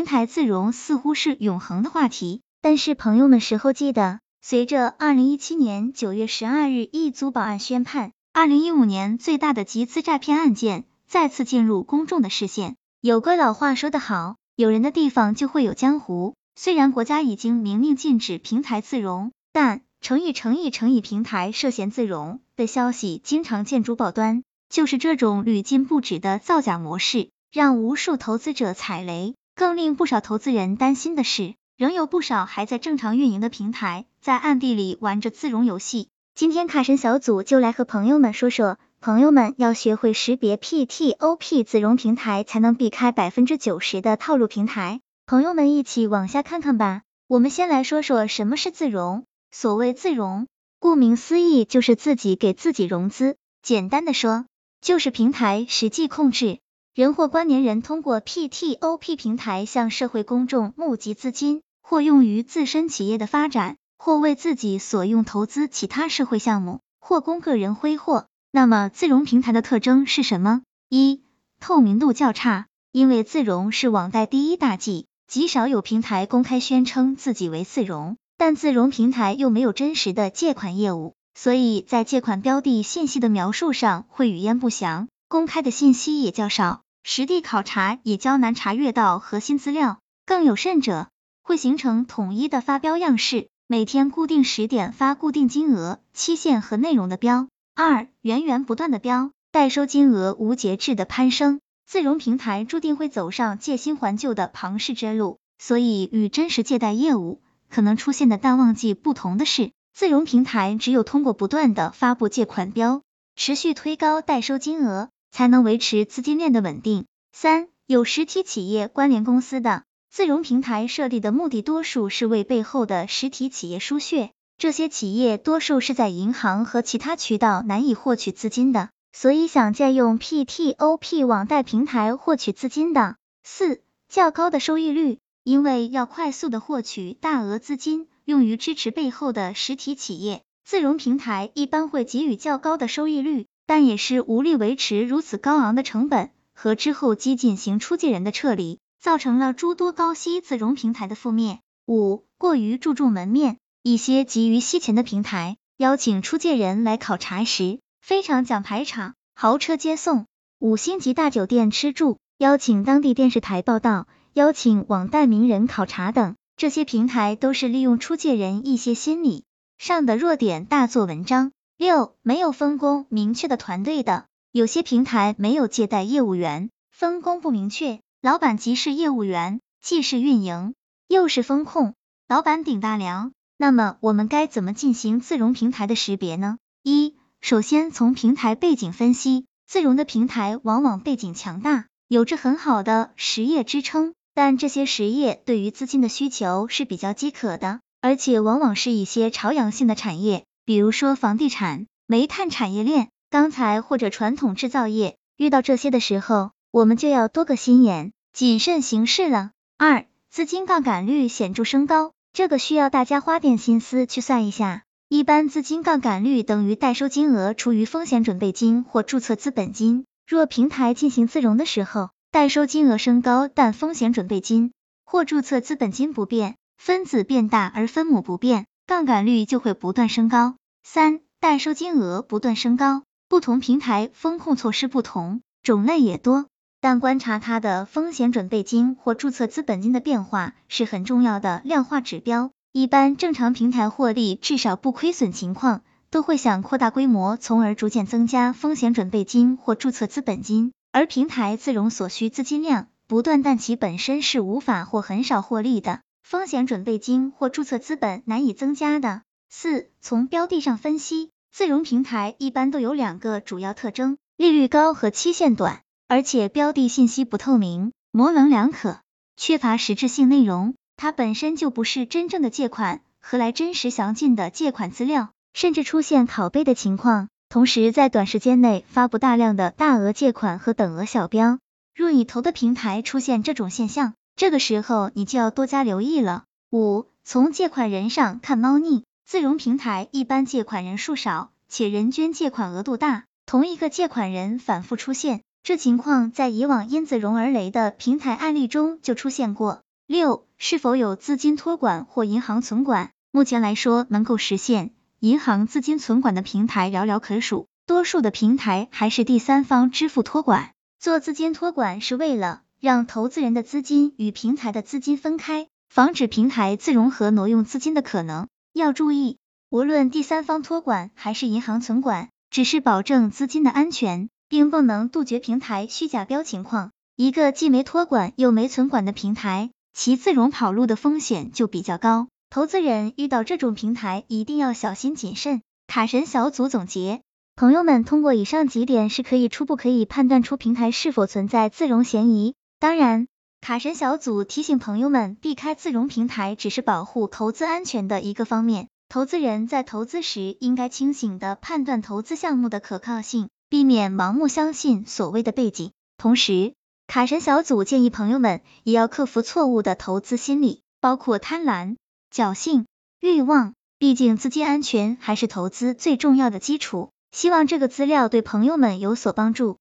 平台自融似乎是永恒的话题，但是朋友们时候记得，随着二零一七年九月十二日一组保案宣判，二零一五年最大的集资诈骗案件再次进入公众的视线。有个老话说得好，有人的地方就会有江湖。虽然国家已经明令禁止平台自融，但诚意诚意诚意平台涉嫌自融的消息经常见诸报端。就是这种屡禁不止的造假模式，让无数投资者踩雷。更令不少投资人担心的是，仍有不少还在正常运营的平台，在暗地里玩着自融游戏。今天卡神小组就来和朋友们说说，朋友们要学会识别 P T O P 自融平台，才能避开百分之九十的套路平台。朋友们一起往下看看吧。我们先来说说什么是自融。所谓自融，顾名思义就是自己给自己融资。简单的说，就是平台实际控制。人或关联人通过 PTOP 平台向社会公众募集资金，或用于自身企业的发展，或为自己所用投资其他社会项目，或供个人挥霍。那么自融平台的特征是什么？一、透明度较差，因为自融是网贷第一大忌，极少有平台公开宣称自己为自融，但自融平台又没有真实的借款业务，所以在借款标的信息的描述上会语焉不详。公开的信息也较少，实地考察也较难查阅到核心资料，更有甚者，会形成统一的发标样式，每天固定时点发固定金额、期限和内容的标。二、源源不断的标，代收金额无节制的攀升，自融平台注定会走上借新还旧的庞氏之路，所以与真实借贷业务可能出现的淡旺季不同的是，自融平台只有通过不断的发布借款标，持续推高代收金额。才能维持资金链的稳定。三、有实体企业关联公司的自融平台设立的目的，多数是为背后的实体企业输血。这些企业多数是在银行和其他渠道难以获取资金的，所以想借用 PTOP 网贷平台获取资金的。四、较高的收益率，因为要快速的获取大额资金，用于支持背后的实体企业，自融平台一般会给予较高的收益率。但也是无力维持如此高昂的成本和之后激进型出借人的撤离，造成了诸多高息自融平台的覆灭。五、过于注重门面，一些急于吸钱的平台邀请出借人来考察时，非常讲排场、豪车接送、五星级大酒店吃住，邀请当地电视台报道，邀请网贷名人考察等，这些平台都是利用出借人一些心理上的弱点大做文章。六、没有分工明确的团队的，有些平台没有借贷业务员，分工不明确，老板既是业务员，既是运营，又是风控，老板顶大梁。那么我们该怎么进行自融平台的识别呢？一、首先从平台背景分析，自融的平台往往背景强大，有着很好的实业支撑，但这些实业对于资金的需求是比较饥渴的，而且往往是一些朝阳性的产业。比如说房地产、煤炭产业链、钢材或者传统制造业，遇到这些的时候，我们就要多个心眼，谨慎行事了。二、资金杠杆率显著升高，这个需要大家花点心思去算一下。一般资金杠杆率等于代收金额除以风险准备金或注册资本金。若平台进行自融的时候，代收金额升高，但风险准备金或注册资本金不变，分子变大而分母不变，杠杆率就会不断升高。三、代收金额不断升高，不同平台风控措施不同，种类也多，但观察它的风险准备金或注册资本金的变化是很重要的量化指标。一般正常平台获利至少不亏损情况，都会想扩大规模，从而逐渐增加风险准备金或注册资本金。而平台自融所需资金量不断，但其本身是无法或很少获利的，风险准备金或注册资本难以增加的。四、从标的上分析，自融平台一般都有两个主要特征：利率高和期限短，而且标的信息不透明、模棱两可，缺乏实质性内容。它本身就不是真正的借款，何来真实详尽的借款资料？甚至出现拷贝的情况。同时，在短时间内发布大量的大额借款和等额小标。若你投的平台出现这种现象，这个时候你就要多加留意了。五、从借款人上看猫腻。自融平台一般借款人数少，且人均借款额度大，同一个借款人反复出现，这情况在以往因自融而雷的平台案例中就出现过。六、是否有资金托管或银行存管？目前来说，能够实现银行资金存管的平台寥寥可数，多数的平台还是第三方支付托管。做资金托管是为了让投资人的资金与平台的资金分开，防止平台自融合挪用资金的可能。要注意，无论第三方托管还是银行存管，只是保证资金的安全，并不能杜绝平台虚假标情况。一个既没托管又没存管的平台，其自融跑路的风险就比较高。投资人遇到这种平台，一定要小心谨慎。卡神小组总结，朋友们通过以上几点是可以初步可以判断出平台是否存在自融嫌疑。当然，卡神小组提醒朋友们，避开自融平台只是保护投资安全的一个方面。投资人在投资时应该清醒的判断投资项目的可靠性，避免盲目相信所谓的背景。同时，卡神小组建议朋友们也要克服错误的投资心理，包括贪婪。侥幸、欲望，毕竟资金安全还是投资最重要的基础。希望这个资料对朋友们有所帮助。